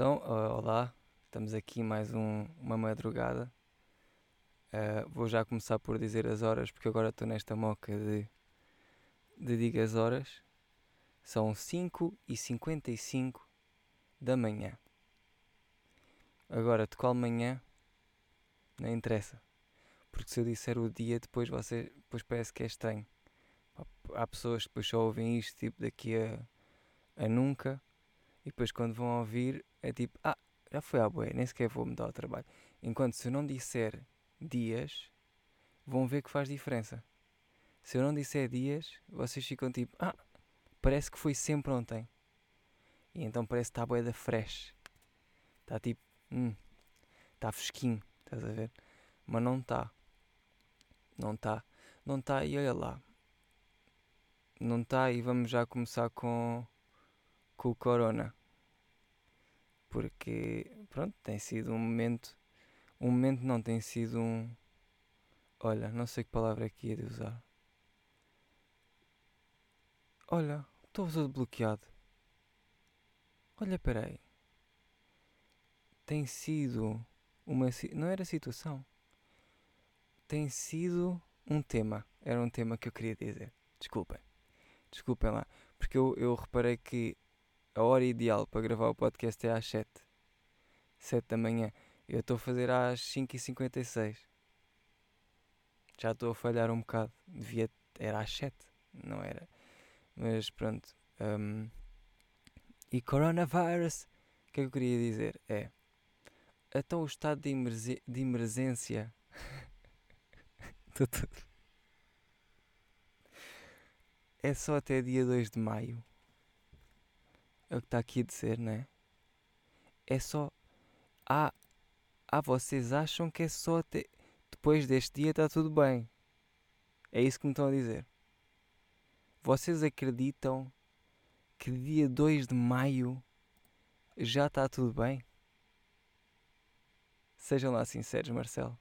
Então, olá, estamos aqui mais um, uma madrugada. Uh, vou já começar por dizer as horas, porque agora estou nesta moca de, de diga as horas. São 5 e 55 da manhã. Agora, de qual manhã? Não interessa. Porque se eu disser o dia, depois, você, depois parece que é estranho. Há pessoas que depois só ouvem isto tipo daqui a, a nunca e depois quando vão ouvir é tipo, ah, já foi à boia, nem sequer vou me dar o trabalho. Enquanto se eu não disser dias, vão ver que faz diferença. Se eu não disser dias, vocês ficam tipo, ah, parece que foi sempre ontem. E então parece que está a boia da fresh. Está tipo, hum, está fresquinho, estás a ver? Mas não está. Não está. Não está e olha lá. Não está e vamos já começar com, com o Corona porque pronto, tem sido um momento, um momento não tem sido um, olha, não sei que palavra é que ia de usar. Olha, estou todo bloqueado. Olha, peraí. Tem sido uma, não era situação. Tem sido um tema. Era um tema que eu queria dizer. Desculpem. Desculpem lá. Porque eu, eu reparei que a hora ideal para gravar o podcast é às 7. 7 da manhã. Eu estou a fazer às 5h56. Já estou a falhar um bocado. Devia. Era às 7. Não era. Mas pronto. Um, e coronavirus. O que é que eu queria dizer? É. Então o estado de, emergência. De emergência é só até dia 2 de maio. É o que está aqui a dizer, não é? É só. Ah, ah, vocês acham que é só até. Depois deste dia está tudo bem. É isso que me estão a dizer. Vocês acreditam que dia 2 de maio já está tudo bem? Sejam lá sinceros, Marcelo.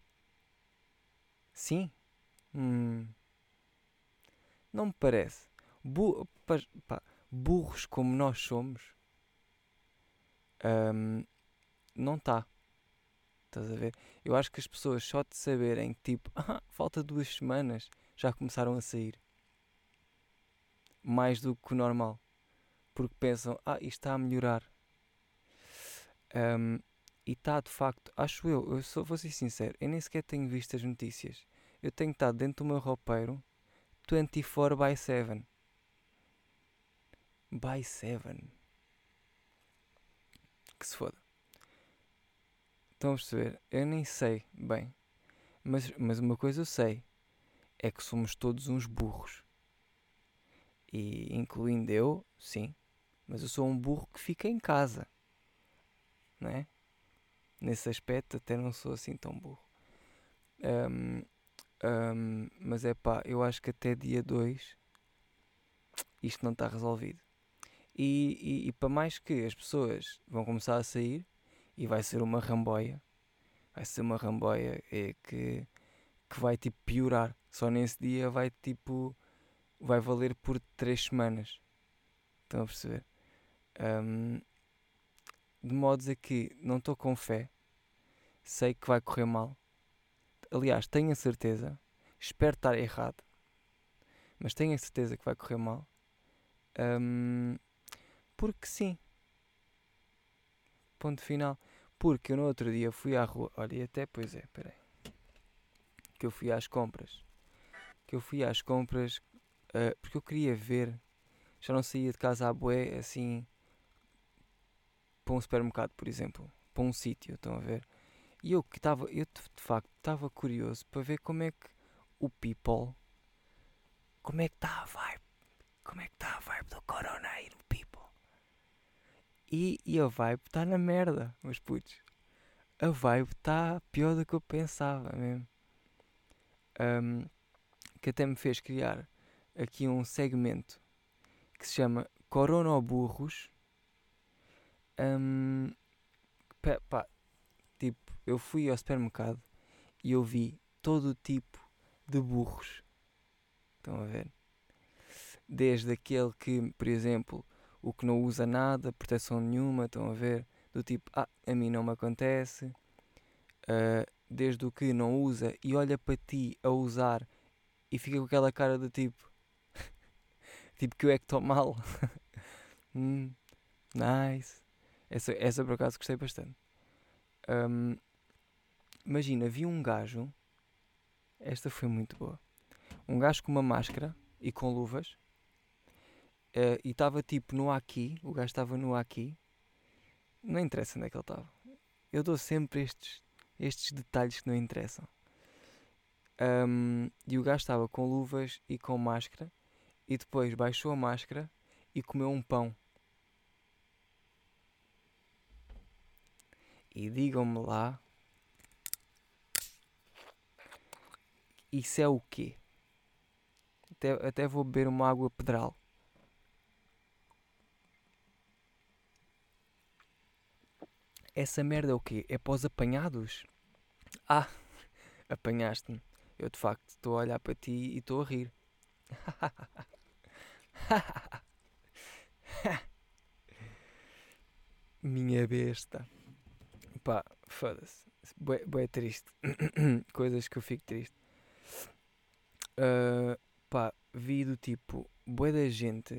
Sim? Hum. Não me parece. Bu pá, burros como nós somos, um, não está. Estás a ver? Eu acho que as pessoas só de saberem que tipo, ah, falta duas semanas, já começaram a sair. Mais do que o normal. Porque pensam, ah, isto está a melhorar. Um, e está de facto, acho eu, eu sou, vou ser sincero, eu nem sequer tenho visto as notícias. Eu tenho estado dentro do meu roupeiro 24 by 7 by 7. Que se foda. Estão a perceber? Eu nem sei bem. Mas, mas uma coisa eu sei. É que somos todos uns burros. E incluindo eu, sim. Mas eu sou um burro que fica em casa. Não é? Nesse aspecto até não sou assim tão burro. Um, um, mas é pá, eu acho que até dia 2 isto não está resolvido. E, e, e, para mais que as pessoas vão começar a sair e vai ser uma ramboia, vai ser uma ramboia é, que, que vai tipo piorar. Só nesse dia vai tipo vai valer por 3 semanas. Estão a perceber? Um, de modos a que não estou com fé, sei que vai correr mal. Aliás, tenho a certeza, espero estar errado, mas tenho a certeza que vai correr mal. Um, porque sim. Ponto final. Porque eu no outro dia fui à rua. Olha, e até, pois é, peraí. Que eu fui às compras. Que eu fui às compras uh, porque eu queria ver. Já não saía de casa à boé assim. Para um supermercado, por exemplo. Para um sítio, estão a ver? E eu que estava, eu de facto estava curioso para ver como é que o people, como é que está a vibe, como é que está a vibe do corona aí no e, e a vibe está na merda, meus putos. A vibe está pior do que eu pensava mesmo. Um, que até me fez criar aqui um segmento que se chama Coronoburros. Um, pá, tipo, eu fui ao supermercado e eu vi todo o tipo de burros. Estão a ver? Desde aquele que, por exemplo, o que não usa nada, proteção nenhuma, estão a ver? do tipo, ah, a mim não me acontece, uh, desde o que não usa e olha para ti a usar e fica com aquela cara do tipo, tipo que eu é que estou mal. hum, nice. Essa, essa por acaso gostei bastante. Um, imagina, vi um gajo, esta foi muito boa, um gajo com uma máscara e com luvas. Uh, e estava tipo no aqui, o gajo estava no aqui, não interessa onde é que ele estava. Eu dou sempre estes, estes detalhes que não interessam. Um, e o gajo estava com luvas e com máscara, e depois baixou a máscara e comeu um pão. E digam-me lá, isso é o quê? Até, até vou beber uma água pedral. Essa merda é o quê? É os apanhados? Ah, apanhaste-me. Eu de facto estou a olhar para ti e estou a rir. Minha besta. Pá, foda-se. Bué triste. Coisas que eu fico triste. Uh, pá, vi do tipo, bué da gente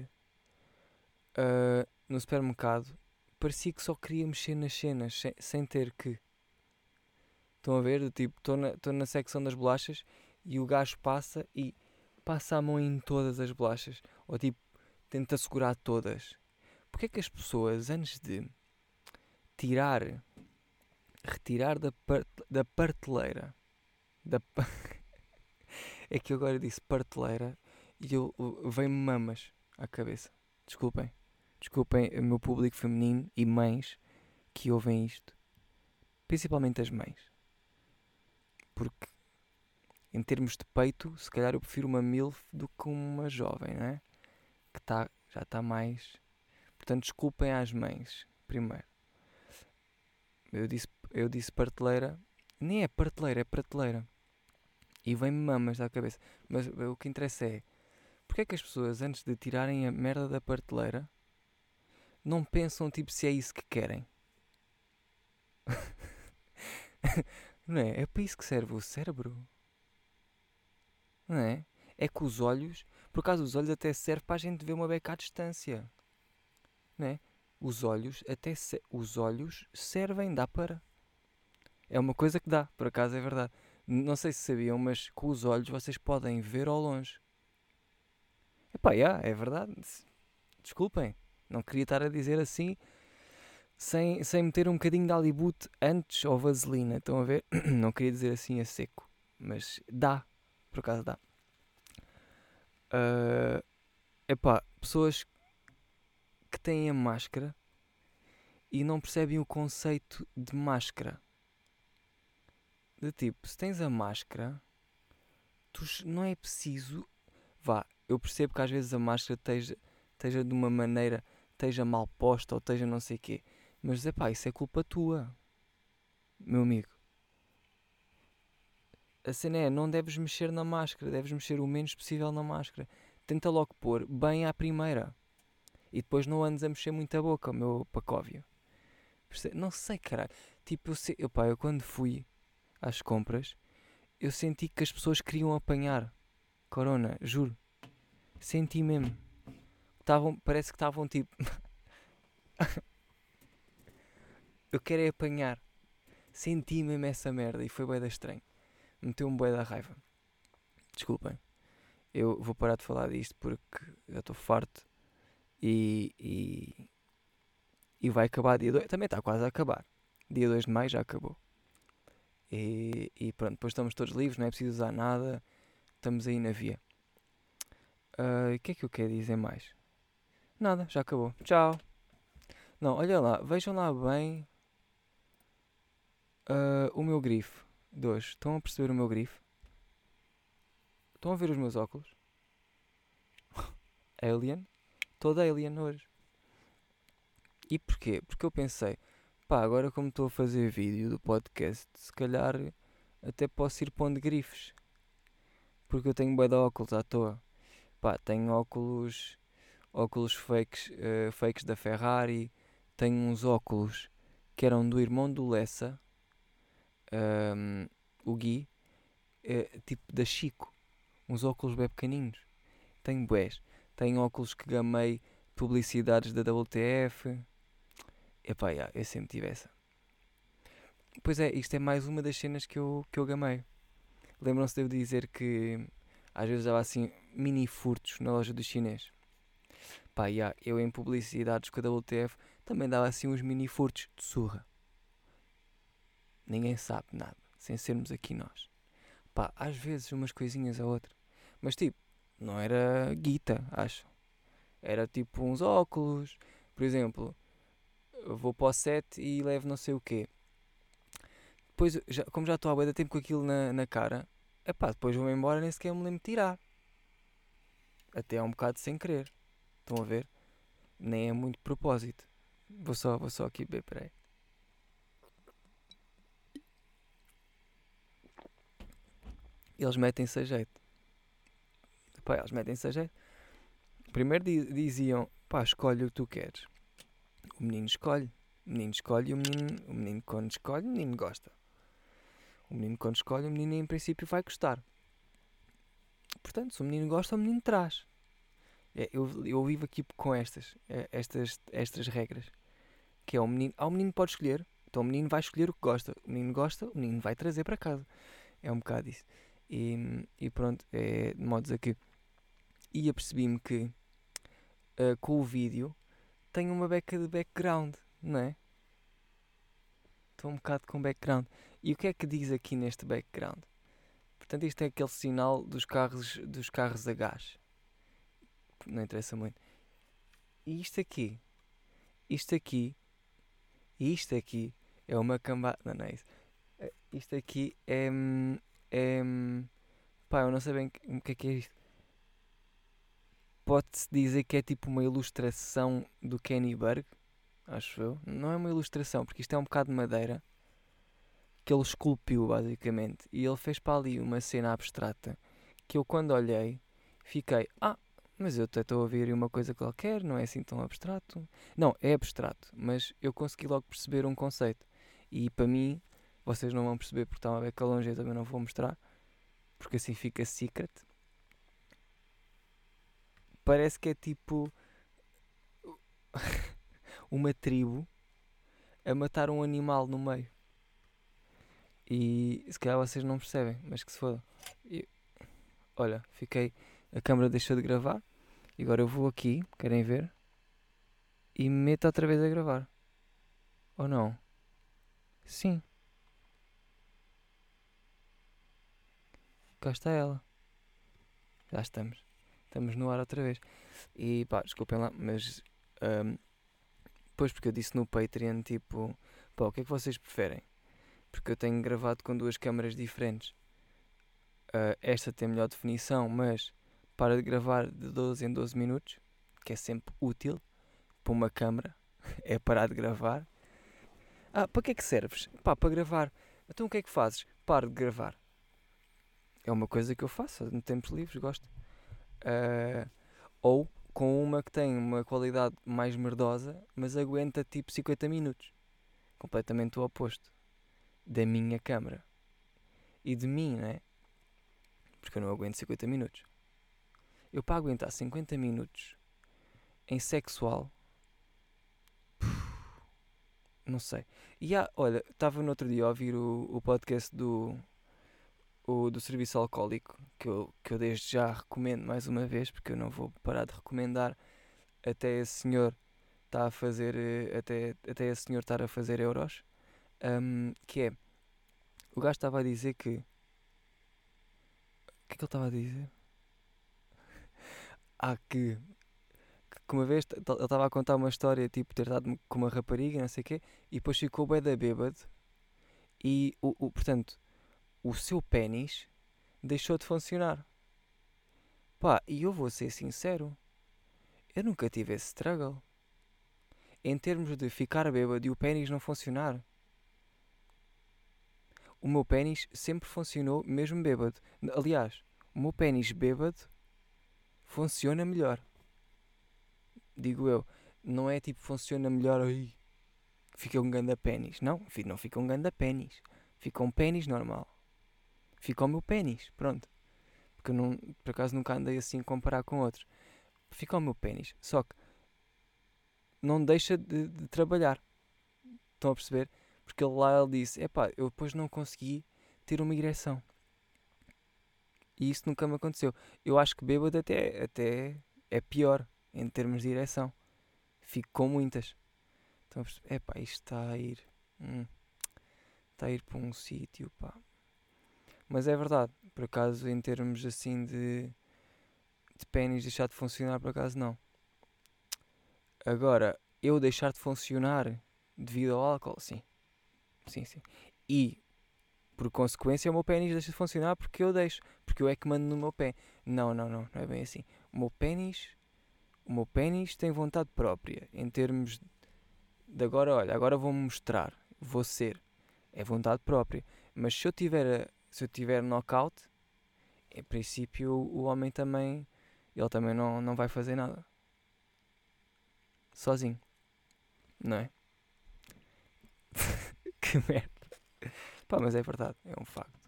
uh, no supermercado parecia que só queria mexer nas cenas sem, ter que. Estão a ver? Do tipo, estou na, na secção das bolachas e o gajo passa e passa a mão em todas as bolachas. Ou tipo, tenta segurar todas. Porque é que as pessoas, antes de tirar, retirar da, part, da parteleira, da, é que eu agora disse parteleira e eu, vem-me mamas à cabeça. Desculpem. Desculpem o meu público feminino e mães que ouvem isto. Principalmente as mães. Porque, em termos de peito, se calhar eu prefiro uma MILF do que uma jovem, não é? Que tá, já está mais. Portanto, desculpem às mães, primeiro. Eu disse, eu disse parteleira. Nem é parteleira, é prateleira. E vem-me mamas à cabeça. Mas o que interessa é. Porque é que as pessoas, antes de tirarem a merda da parteleira, não pensam tipo se é isso que querem. não é? É para isso que serve o cérebro. Não é? É que os olhos, por acaso os olhos até servem para a gente ver uma beca à distância. Não é? Os olhos até se, os olhos servem, dá para. É uma coisa que dá, por acaso é verdade. Não sei se sabiam, mas com os olhos vocês podem ver ao longe. Epá, yeah, é verdade. Desculpem. Não queria estar a dizer assim sem, sem meter um bocadinho de alibute antes ou vaselina. Estão a ver? Não queria dizer assim a seco. Mas dá. Por acaso dá. Uh, epá, pessoas que têm a máscara e não percebem o conceito de máscara. De tipo, se tens a máscara, tu não é preciso. Vá, eu percebo que às vezes a máscara esteja, esteja de uma maneira esteja mal posta ou esteja não sei o quê. Mas é pá, isso é culpa tua, meu amigo. A cena é, não deves mexer na máscara, deves mexer o menos possível na máscara. Tenta logo pôr bem à primeira. E depois não andes a mexer muito a boca, meu pacóvio. Não sei, caralho. Tipo, eu, sei, eu, pá, eu quando fui às compras, eu senti que as pessoas queriam apanhar corona, juro. Senti mesmo. Tavam, parece que estavam tipo. eu quero é apanhar. Senti mesmo essa merda e foi bué da estranho. Meteu um bué da raiva. Desculpem. Eu vou parar de falar disto porque já estou farto e, e, e vai acabar dia 2. Também está quase a acabar. Dia 2 de maio já acabou. E, e, pronto, depois estamos todos livres, não é preciso usar nada. Estamos aí na via. Ah, o uh, que é que eu quero dizer mais? Nada, já acabou. Tchau. Não, olha lá, vejam lá bem uh, o meu grifo de hoje. Estão a perceber o meu grifo? Estão a ver os meus óculos? alien? Todo alien hoje. E porquê? Porque eu pensei, pá, agora como estou a fazer vídeo do podcast, se calhar até posso ir pondo grifes. Porque eu tenho bué de óculos à toa. Pá, tenho óculos óculos fakes, uh, fakes da Ferrari, tenho uns óculos que eram do irmão do Lessa, um, o Gui, é, tipo da Chico, uns óculos bem pequeninos. Tenho bués. Tenho óculos que gamei publicidades da WTF. Epá, yeah, eu sempre tive essa. Pois é, isto é mais uma das cenas que eu, que eu gamei. Lembram-se de eu dizer que às vezes dava assim mini furtos na loja do chinês. Pá, yeah, eu em publicidades com a WTF também dava assim uns mini furtos de surra. Ninguém sabe nada, sem sermos aqui nós. Pá, às vezes umas coisinhas a outra. Mas tipo, não era guita, acho. Era tipo uns óculos. Por exemplo, vou para o set e levo não sei o quê. Depois, já, como já estou há muito tempo com aquilo na, na cara, é pá, depois vou-me embora nem sequer me lembro de tirar. Até é um bocado sem querer. Estão a ver? Nem é muito propósito. Vou só, vou só aqui beber, peraí. Eles metem-se a jeito. Pá, eles metem-se a jeito. Primeiro diziam, pá, escolhe o que tu queres. O menino escolhe. O menino escolhe e o menino, o menino quando escolhe, o menino gosta. O menino quando escolhe, o menino em princípio vai gostar. Portanto, se o menino gosta, o menino traz. É, eu, eu vivo aqui com estas, é, estas, estas regras. Que é o menino, ah, o menino pode escolher, então o menino vai escolher o que gosta. O menino gosta, o menino vai trazer para casa. É um bocado isso. E, e pronto, é de modos a que. E apercebi-me que uh, com o vídeo tenho uma beca de background, não é? Estou um bocado com background. E o que é que diz aqui neste background? Portanto, isto é aquele sinal dos carros, dos carros a gás não interessa muito. E isto aqui, isto aqui, isto aqui é uma cambada. Não, não é isso. Eh, isto aqui é. é pá, eu não sei bem o que é que é isto. Pode-se dizer que é tipo uma ilustração do Kenny Berg, acho eu. Não é uma ilustração, porque isto é um bocado de madeira que ele esculpiu basicamente. E ele fez para ali uma cena abstrata que eu quando olhei fiquei, ah, mas eu estou a ouvir uma coisa qualquer, não é assim tão abstrato. Não, é abstrato, mas eu consegui logo perceber um conceito. E para mim, vocês não vão perceber porque está uma beca longe, eu também não vou mostrar, porque assim fica secret. Parece que é tipo uma tribo a matar um animal no meio. E se calhar vocês não percebem, mas que se foda. Olha, fiquei. A câmera deixou de gravar e agora eu vou aqui, querem ver? E meto outra vez a gravar. Ou não? Sim. Cá está ela. Já estamos. Estamos no ar outra vez. E pá, desculpem lá, mas. Um, pois porque eu disse no Patreon, tipo, pá, o que é que vocês preferem? Porque eu tenho gravado com duas câmaras diferentes. Uh, esta tem melhor definição, mas para de gravar de 12 em 12 minutos, que é sempre útil para uma câmera, é parar de gravar. Ah, para que é que serves? Pá, para gravar. Então o que é que fazes? Paro de gravar. É uma coisa que eu faço no tempos livres, gosto. Uh, ou com uma que tem uma qualidade mais merdosa, mas aguenta tipo 50 minutos. Completamente o oposto da minha câmera. E de mim, né? Porque eu não aguento 50 minutos. Eu para aguentar 50 minutos em sexual. Não sei. E há, olha, estava no outro dia a ouvir o, o podcast do, o, do Serviço Alcoólico, que eu, que eu desde já recomendo mais uma vez, porque eu não vou parar de recomendar até esse senhor está a fazer eh, até, até esse senhor estar a fazer euros. Um, que é o gajo estava a dizer que o que é que ele estava a dizer? Há que, que uma vez ele estava a contar uma história, tipo, ter dado com uma rapariga, não sei o quê, e depois ficou bem da bêbado, e, o, o, portanto, o seu pênis deixou de funcionar. Pá, e eu vou ser sincero, eu nunca tive esse struggle. Em termos de ficar bêbado e o pênis não funcionar. O meu pênis sempre funcionou mesmo bêbado. Aliás, o meu pênis bêbado funciona melhor. Digo eu. Não é tipo funciona melhor aí. fica um ganda pênis. Não, não fica um ganda pênis. Fica um pênis normal. Fica o meu pênis, pronto. Porque eu não, por acaso nunca andei assim a comparar com outros. Fica o meu pênis. Só que não deixa de, de trabalhar. Estão a perceber? Porque lá ele disse: Epá, eu depois não consegui ter uma ereção. E isso nunca me aconteceu. Eu acho que bêbado até, até é pior em termos de ereção. Fico com muitas. Então, epá, isto está a ir. Hum, está a ir para um sítio, pá. Mas é verdade, por acaso, em termos assim de, de pênis deixar de funcionar, por acaso não. Agora, eu deixar de funcionar devido ao álcool, sim. Sim, sim. E, por consequência, o meu pênis deixa de funcionar porque eu deixo. Porque eu é que mando no meu pé. Não, não, não, não é bem assim. O meu pênis, o meu pênis tem vontade própria. Em termos de agora, olha, agora vou mostrar. Vou ser. É vontade própria. Mas se eu tiver, se eu tiver knockout, em princípio o homem também, ele também não, não vai fazer nada sozinho. Não é? que merda. Pá, mas é verdade, é um facto.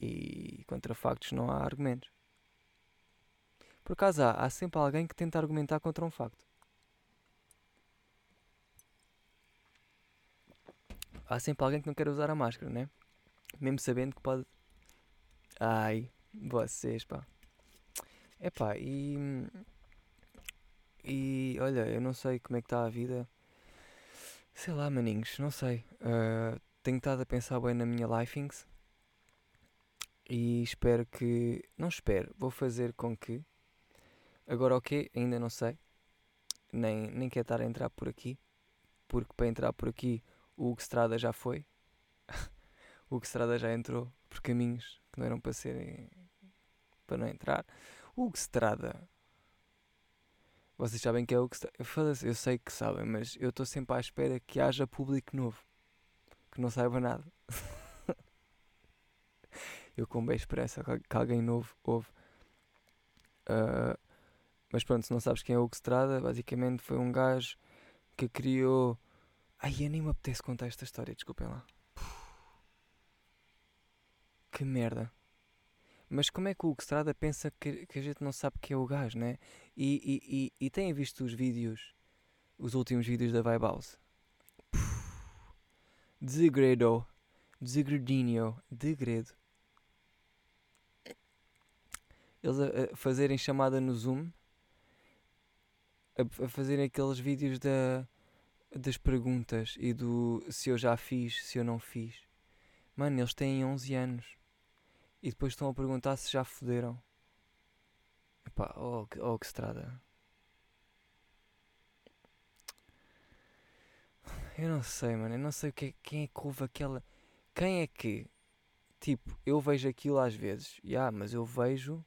E contra factos não há argumentos. Por acaso há, há sempre alguém que tenta argumentar contra um facto. Há sempre alguém que não quer usar a máscara, né? Mesmo sabendo que pode. Ai, vocês, pá. É pá, e e olha, eu não sei como é que está a vida. Sei lá, maninhos, não sei. Uh, tenho estado a pensar bem na minha lifings. E espero que. Não espero, vou fazer com que. Agora o okay, que? Ainda não sei. Nem, nem quero estar a entrar por aqui. Porque para entrar por aqui o Hugo Estrada já foi. o Hugo Estrada já entrou por caminhos que não eram para serem. para não entrar. O Hugo Estrada vocês sabem que é o que está. Eu sei que sabem, mas eu estou sempre à espera que haja público novo que não saiba nada. eu com bem expressa que alguém novo ouve. Uh, mas pronto, se não sabes quem é o Hugo Estrada, basicamente foi um gajo que criou. Ai, eu nem me apetece contar esta história, desculpem lá. Que merda. Mas como é que o Hugo Estrada pensa que, que a gente não sabe quem é o gajo, né? E, e, e, e têm visto os vídeos, os últimos vídeos da Vibe House? Degredo. Degredinho. Degredo. Eles a, a, fazerem chamada no Zoom, a, a fazerem aqueles vídeos da, das perguntas e do se eu já fiz, se eu não fiz. Mano, eles têm 11 anos e depois estão a perguntar se já foderam. Epá, oh, oh que estrada. Eu não sei, mano. Eu não sei que, quem é que ouve aquela. Quem é que. Tipo, eu vejo aquilo às vezes. Ya, yeah, mas eu vejo.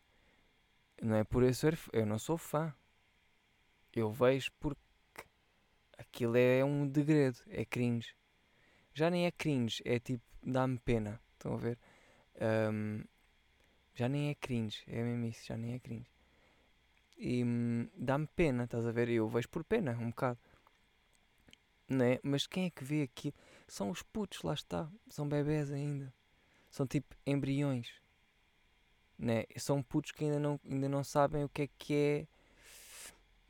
Não é por isso. Eu não sou fã. Eu vejo porque. Aquilo é um degredo. É cringe. Já nem é cringe. É tipo. Dá-me pena. Estão a ver? Um, já nem é cringe, é mesmo isso, já nem é cringe. E hum, dá-me pena, estás a ver? Eu vejo por pena, um bocado. Né? Mas quem é que vê aqui? São os putos, lá está. São bebés ainda. São tipo embriões. Né? São putos que ainda não, ainda não sabem o que é que é.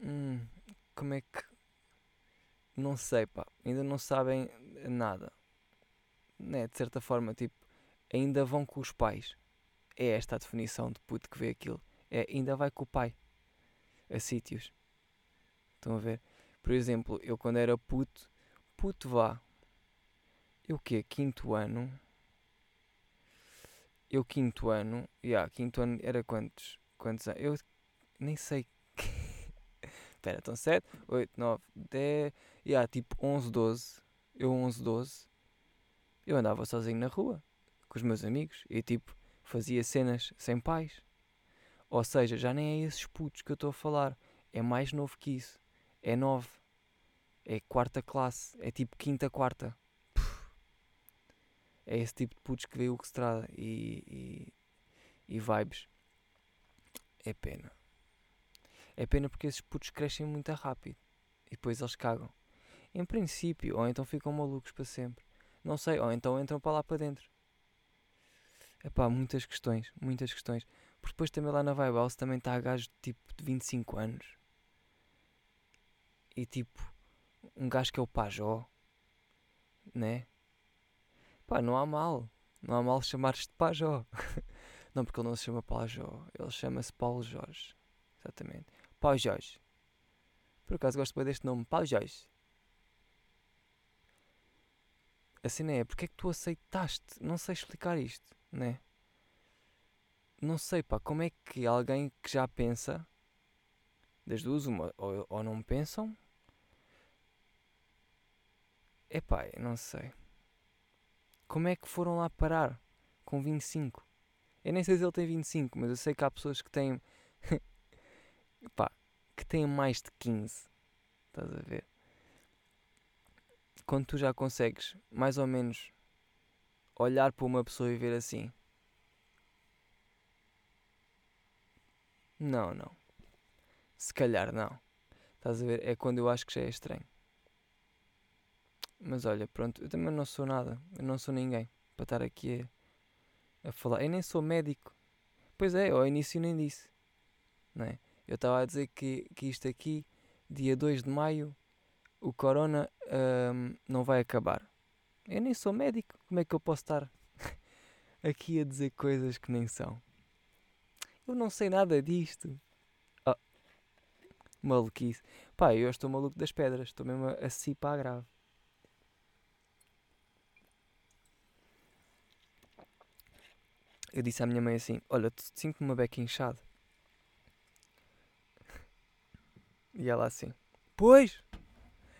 Hum, como é que. Não sei, pá. Ainda não sabem nada. Né? De certa forma, tipo ainda vão com os pais. É esta a definição de puto que vê aquilo. É, ainda vai com o pai a sítios. Estão a ver? Por exemplo, eu quando era puto, puto vá. Eu que Quinto ano? Eu quinto ano, já, yeah, quinto ano era quantos? Quantos anos? Eu nem sei. Espera, então 7, 8, 9, 10, yeah, tipo 11, 12. Eu 11, 12. Eu andava sozinho na rua com os meus amigos e tipo fazia cenas sem pais. Ou seja, já nem é esses putos que eu estou a falar. É mais novo que isso. É nove. É quarta classe. É tipo quinta, quarta. É esse tipo de putos que veio o que se trata e, e, e vibes. É pena. É pena porque esses putos crescem muito rápido. E depois eles cagam. Em princípio, ou então ficam malucos para sempre. Não sei, ou então entram para lá para dentro. Epá, muitas questões, muitas questões. Porque depois também lá na Vibe House também está a gajo tipo de 25 anos. E tipo, um gajo que é o Pajó. Né? Pá, não há mal. Não há mal chamar-te de Pajó. não, porque ele não se chama Pajó. Ele chama-se Paulo Jorge. Exatamente. Paulo Jorge. Por acaso gosto bem deste nome, Paulo Jorge. A cena é, porque é que tu aceitaste? Não sei explicar isto, né? Não sei, pá, como é que alguém que já pensa, das duas, uma, ou, ou não pensam, é pá, não sei. Como é que foram lá parar com 25? Eu nem sei se ele tem 25, mas eu sei que há pessoas que têm. pá, que têm mais de 15. Estás a ver? Quando tu já consegues, mais ou menos, olhar para uma pessoa e ver assim. Não, não. Se calhar não. Estás a ver? É quando eu acho que já é estranho. Mas olha, pronto, eu também não sou nada. Eu não sou ninguém para estar aqui a, a falar. Eu nem sou médico. Pois é, ao início nem disse. Não é? Eu estava a dizer que, que isto aqui, dia 2 de maio, o corona um, não vai acabar. Eu nem sou médico, como é que eu posso estar aqui a dizer coisas que nem são? Eu não sei nada disto. Oh, maluquice. Pá, eu estou maluco das pedras, estou mesmo a, a cipar grave. Eu disse à minha mãe assim: Olha, sinto-me uma beca inchada. E ela assim: Pois,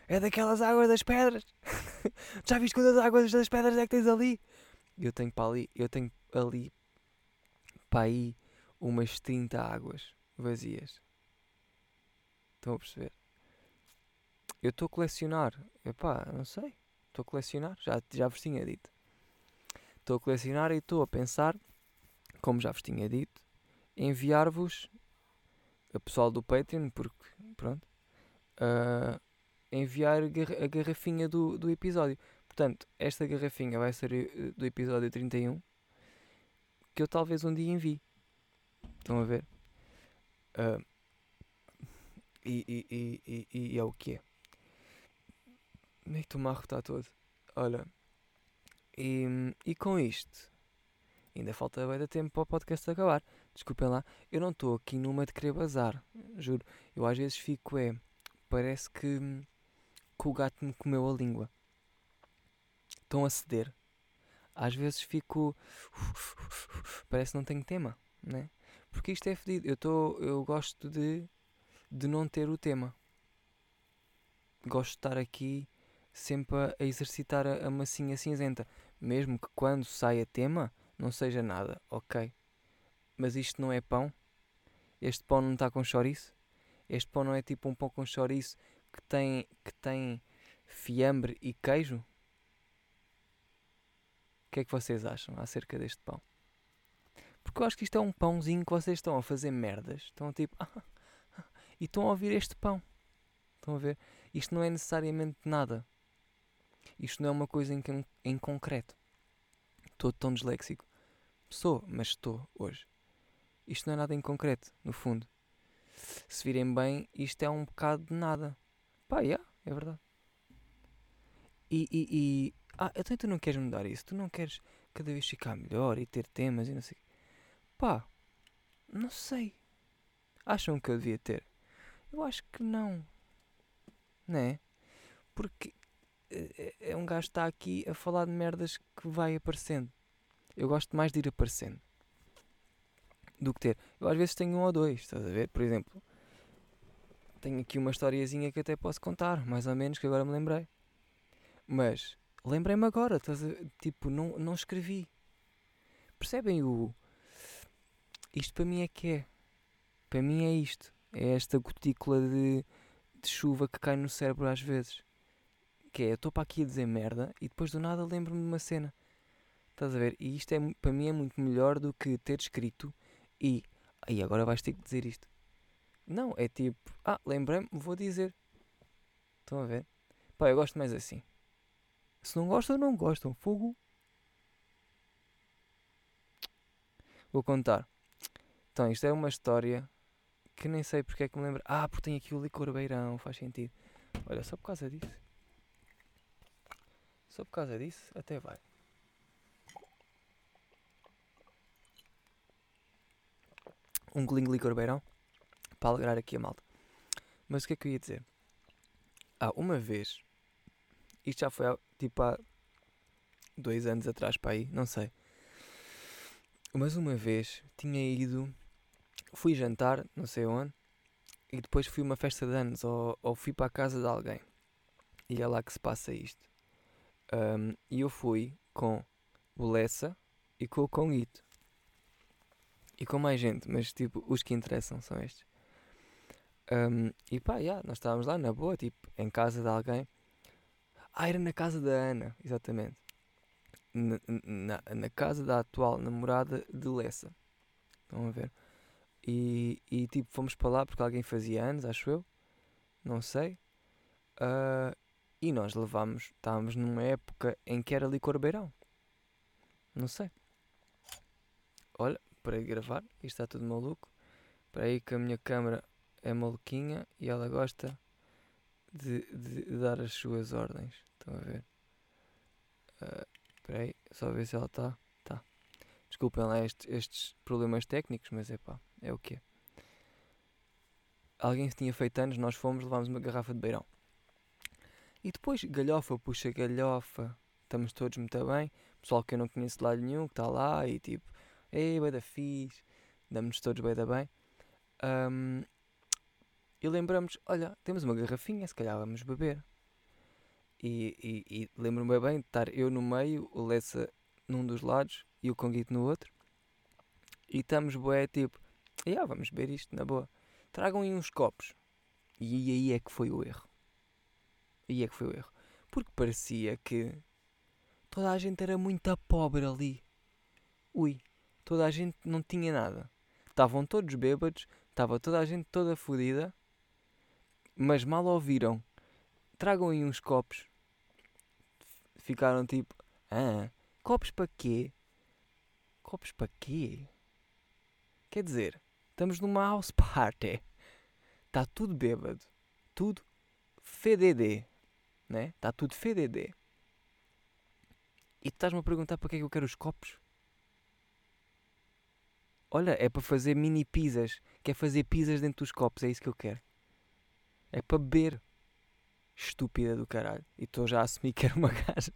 é daquelas águas das pedras. Já viste quantas águas das pedras é que tens ali? Eu tenho para ali, eu tenho ali para aí umas 30 águas vazias. Estão a perceber? Eu estou a colecionar. Epá, não sei. Estou a colecionar. Já, já vos tinha dito. Estou a colecionar e estou a pensar, como já vos tinha dito, enviar-vos a pessoal do Patreon, porque pronto, uh, enviar a garrafinha do, do episódio. Portanto, esta garrafinha vai ser eh, do episódio 31 que eu talvez um dia envie. Estão a ver? Uh, e, e, e, e, é o que é. Nem estou-me a arrotar todo. Olha. E, e com isto, ainda falta bem de tempo para o podcast acabar. Desculpem lá, eu não estou aqui numa de querer bazar, juro. Eu às vezes fico, é. Parece que, que o gato me comeu a língua. Estão a ceder. Às vezes fico. Parece que não tenho tema, né? Porque isto é fedido. Eu, tô, eu gosto de, de não ter o tema. Gosto de estar aqui sempre a, a exercitar a, a massinha cinzenta. Mesmo que quando saia tema não seja nada, ok. Mas isto não é pão? Este pão não está com chouriço? Este pão não é tipo um pão com chouriço que tem, que tem fiambre e queijo? O que é que vocês acham acerca deste pão? Porque eu acho que isto é um pãozinho que vocês estão a fazer merdas. Estão tipo. e estão a ouvir este pão. Estão a ver? Isto não é necessariamente nada. Isto não é uma coisa em, em concreto. Estou tão disléxico. Sou, mas estou hoje. Isto não é nada em concreto, no fundo. Se virem bem, isto é um bocado de nada. Pá, yeah, é verdade. E, e, e. Ah, então tu não queres mudar isso? Tu não queres cada vez ficar melhor e ter temas e não sei. Pá, não sei. Acham que eu devia ter? Eu acho que não. Né? Porque é, é um gajo que está aqui a falar de merdas que vai aparecendo. Eu gosto mais de ir aparecendo do que ter. Eu às vezes tenho um ou dois, estás a ver? Por exemplo, tenho aqui uma historiazinha que até posso contar, mais ou menos, que agora me lembrei. Mas lembrei-me agora, estás a, tipo, não, não escrevi. Percebem o, isto para mim é que é. Para mim é isto. É esta gotícula de, de chuva que cai no cérebro às vezes. Que é, eu estou para aqui a dizer merda e depois do nada lembro-me de uma cena. Estás a ver? E isto é, para mim é muito melhor do que ter escrito e. Aí agora vais ter que dizer isto. Não, é tipo, ah, lembrei-me, vou dizer. Estão a ver? Pá, eu gosto mais assim. Se não gostam, não gostam. Fogo. Vou contar. Então, isto é uma história que nem sei porque é que me lembro. Ah, porque tem aqui o licor beirão, faz sentido. Olha, só por causa disso. Só por causa disso, até vai. Um golinho de licor beirão para alegrar aqui a malta. Mas o que é que eu ia dizer? Ah, uma vez, isto já foi tipo há dois anos atrás para aí, não sei. Mas uma vez tinha ido, fui jantar, não sei onde, e depois fui a uma festa de anos ou, ou fui para a casa de alguém. E é lá que se passa isto. Um, e eu fui com o Lessa e com o Conguito. E com mais gente, mas tipo, os que interessam são estes. Um, e pá, yeah, nós estávamos lá na boa, tipo, em casa de alguém. Ah, era na casa da Ana, exatamente. Na, na, na casa da atual namorada de Lessa. Estão a ver? E, e tipo, fomos para lá porque alguém fazia anos, acho eu. Não sei. Uh, e nós levámos, estávamos numa época em que era licor beirão. Não sei. Olha, para gravar, isto está tudo maluco. Para aí que a minha câmera é maluquinha e ela gosta de, de dar as suas ordens. Estão a ver? Uh, espera aí, só ver se ela está. Tá. Desculpem lá estes, estes problemas técnicos, mas é pá, é o que é. Alguém tinha feito anos, nós fomos, levámos uma garrafa de beirão. E depois, galhofa, puxa galhofa, estamos todos muito bem. Pessoal que eu não conheço de lado nenhum, que está lá e tipo, ei, bem da fixe, damos-nos todos bem da bem. Um, e lembramos, olha, temos uma garrafinha, se calhar vamos beber. E, e, e lembro-me bem de estar eu no meio, o Lessa num dos lados e o Conguito no outro. E estamos boé tipo, yeah, vamos beber isto na boa. Tragam aí uns copos. E aí é que foi o erro. Aí é que foi o erro. Porque parecia que toda a gente era muito pobre ali. Ui, toda a gente não tinha nada. Estavam todos bêbados, estava toda a gente toda fodida mas mal ouviram. Tragam aí uns copos. Ficaram tipo, ah, copos para quê? Copos para quê? Quer dizer, estamos numa house party. Está tudo bêbado. Tudo FDD. Né? Está tudo FDD. E tu estás-me a perguntar para que é que eu quero os copos? Olha, é para fazer mini pizzas. Quer fazer pizzas dentro dos copos, é isso que eu quero. É para beber. Estúpida do caralho. E estou já a assumir que era uma gaja.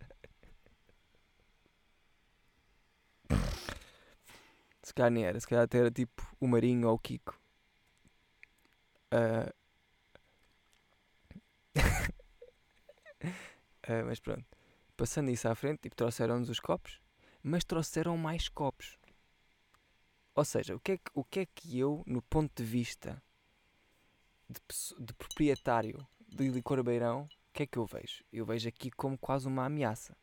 Se calhar nem era. Se calhar até era tipo o Marinho ou o Kiko. Uh... uh, mas pronto. Passando isso à frente, tipo, trouxeram-nos os copos. Mas trouxeram mais copos. Ou seja, o que, é que, o que é que eu, no ponto de vista de, de proprietário de licor beirão, o que é que eu vejo? Eu vejo aqui como quase uma ameaça.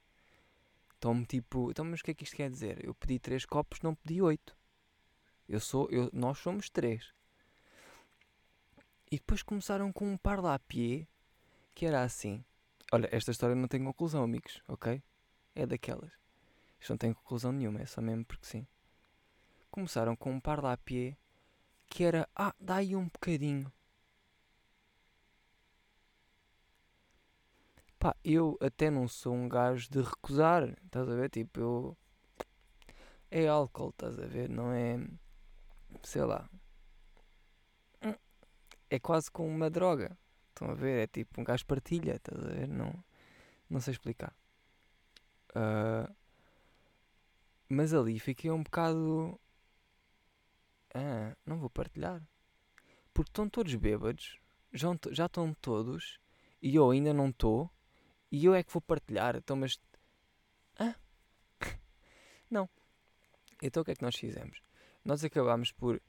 Então, tipo, então, mas o que é que isto quer dizer? Eu pedi três copos, não pedi oito. Eu sou, eu, nós somos três. E depois começaram com um par lá a pie, que era assim. Olha, esta história não tem conclusão, amigos, ok? É daquelas. Isto não tem conclusão nenhuma, é só mesmo porque sim. Começaram com um par lá a pie, que era, ah, dá aí um bocadinho. Pá, eu até não sou um gajo de recusar, estás a ver? Tipo, eu. É álcool, estás a ver? Não é. Sei lá. É quase como uma droga. Estão a ver? É tipo um gajo partilha, estás a ver? Não, não sei explicar. Uh, mas ali fiquei um bocado. Ah, não vou partilhar. Porque estão todos bêbados, já, já estão todos, e eu ainda não estou. E eu é que vou partilhar. Então, mas. Hã? Não. Então o que é que nós fizemos? Nós acabámos por.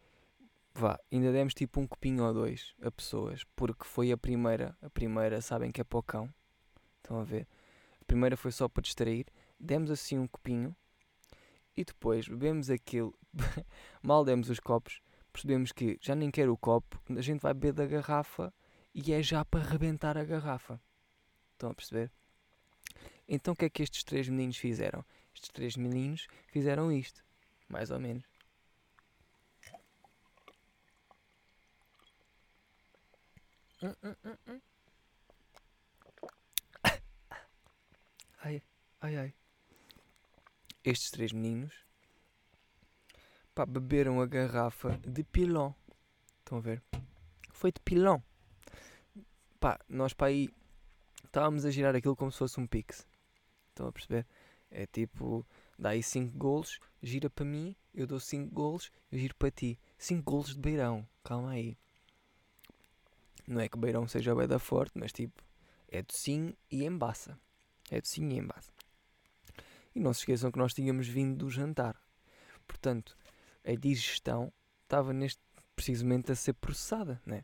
Vá, ainda demos tipo um copinho ou dois a pessoas, porque foi a primeira. A primeira, sabem que é para o cão. Estão a ver? A primeira foi só para distrair. Demos assim um copinho e depois bebemos aquilo. Mal demos os copos, percebemos que já nem quer o copo, a gente vai beber da garrafa e é já para rebentar a garrafa. Estão a perceber? Então o que é que estes três meninos fizeram? Estes três meninos fizeram isto, mais ou menos. Ai, ai, ai. Estes três meninos pá, beberam a garrafa de pilão. Estão a ver? Foi de pilão. Pá, nós para aí estávamos a girar aquilo como se fosse um pix. Estão a perceber? É tipo, dá aí 5 golos, gira para mim, eu dou 5 golos, eu giro para ti. 5 golos de beirão, calma aí. Não é que beirão seja bem da forte, mas tipo, é docinho e embaça. É docinho e embaça. E não se esqueçam que nós tínhamos vindo do jantar. Portanto, a digestão estava neste precisamente a ser processada, né?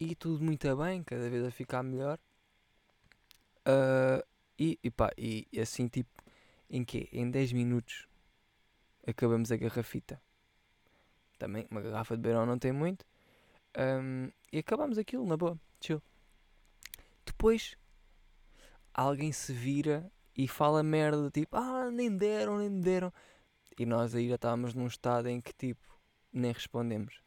E tudo muito bem, cada vez a ficar melhor. Uh, e, e pá, e assim tipo, em que Em 10 minutos acabamos a garrafita. Também, uma garrafa de beirão não tem muito. Um, e acabamos aquilo, na boa, chill. Depois, alguém se vira e fala merda, tipo, ah, nem deram, nem deram. E nós aí já estávamos num estado em que, tipo, nem respondemos.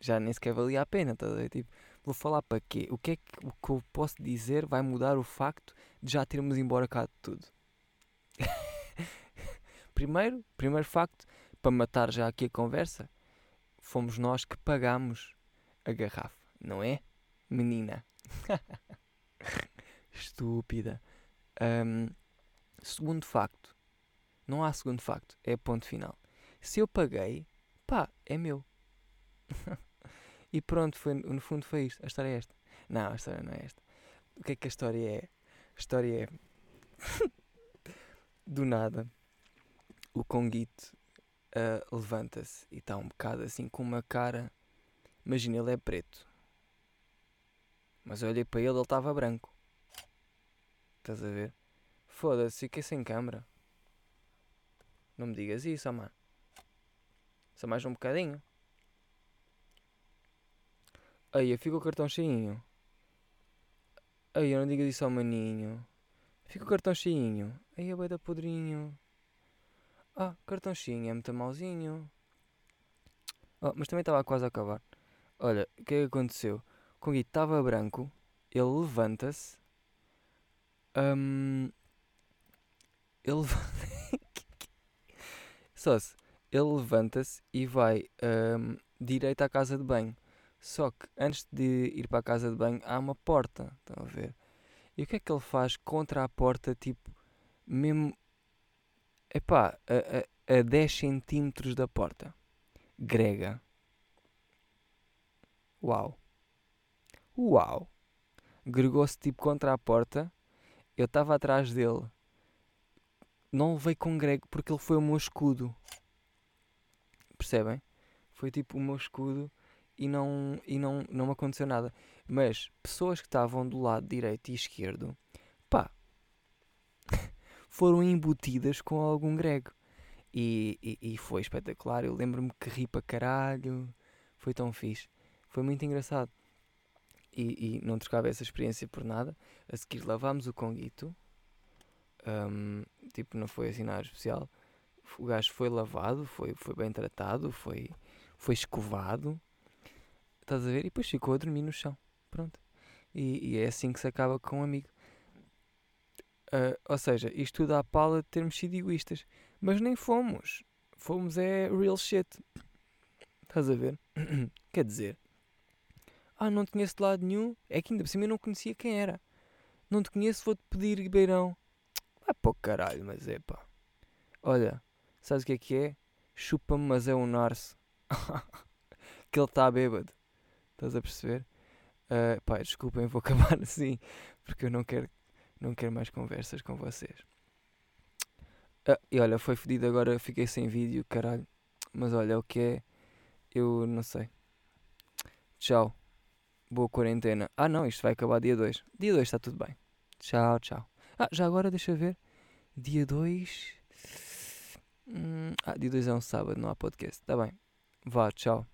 Já nem sequer valia a pena, tá a Tipo, vou falar para quê? O que é que, o que eu posso dizer vai mudar o facto de já termos embora cá de tudo? primeiro, primeiro facto, para matar já aqui a conversa, fomos nós que pagamos a garrafa, não é? Menina. Estúpida. Um, segundo facto. Não há segundo facto. É ponto final. Se eu paguei, pá, é meu. e pronto, foi, no fundo foi isto. A história é esta. Não, a história não é esta. O que é que a história é? A história é. Do nada, o Conguito uh, levanta-se e está um bocado assim com uma cara. Imagina, ele é preto. Mas eu olhei para ele, ele estava branco. Estás a ver? Foda-se, fiquei sem câmera. Não me digas isso, oh. Só mais um bocadinho. Aí, fica o cartão cheinho. Aí, não digas isso ao maninho. Fica o cartão cheinho. Aí, a da podrinho. Ah, cartão cheinho é muito mauzinho. Oh, mas também estava quase a acabar. Olha, o que é que aconteceu? O Conguito estava branco. Ele levanta-se. Um, ele. Só se ele levanta-se e vai um, direito à casa de banho. Só que antes de ir para a casa de banho há uma porta. Estão a ver? E o que é que ele faz contra a porta, tipo, mesmo. Epá, a, a, a 10 centímetros da porta? Grega. Uau. Uau. Gregou-se tipo contra a porta. Eu estava atrás dele não levei com grego porque ele foi o meu escudo. Percebem? Foi tipo o meu escudo e não, e não, não me aconteceu nada. Mas pessoas que estavam do lado direito e esquerdo, pá, foram embutidas com algum grego. E, e, e foi espetacular. Eu lembro-me que ri para caralho. Foi tão fixe. Foi muito engraçado. E, e não trocava essa experiência por nada. A seguir lavámos o conguito um, tipo, não foi assim nada especial. O gajo foi lavado, foi, foi bem tratado, foi, foi escovado. Estás a ver? E depois ficou a dormir no chão. Pronto. E, e é assim que se acaba com um amigo. Uh, ou seja, isto tudo à pala de termos sido egoístas. Mas nem fomos. Fomos é real shit. Estás a ver? Quer dizer, ah, não te conheço de lado nenhum. É que ainda por cima eu não conhecia quem era. Não te conheço, vou-te pedir beirão. Para o caralho, mas é pá. Olha, sabes o que é que é? Chupa-me, mas é um narce. que ele está bêbado. Estás a perceber? Uh, pá, desculpem, vou acabar assim. Porque eu não quero, não quero mais conversas com vocês. Uh, e olha, foi fedido agora, fiquei sem vídeo, caralho. Mas olha, o que é? Eu não sei. Tchau. Boa quarentena. Ah não, isto vai acabar dia 2. Dia 2 está tudo bem. Tchau, tchau. Ah, já agora deixa ver. Dia 2. Hum, ah, dia 2 é um sábado, não há podcast. Tá bem. Vá, tchau.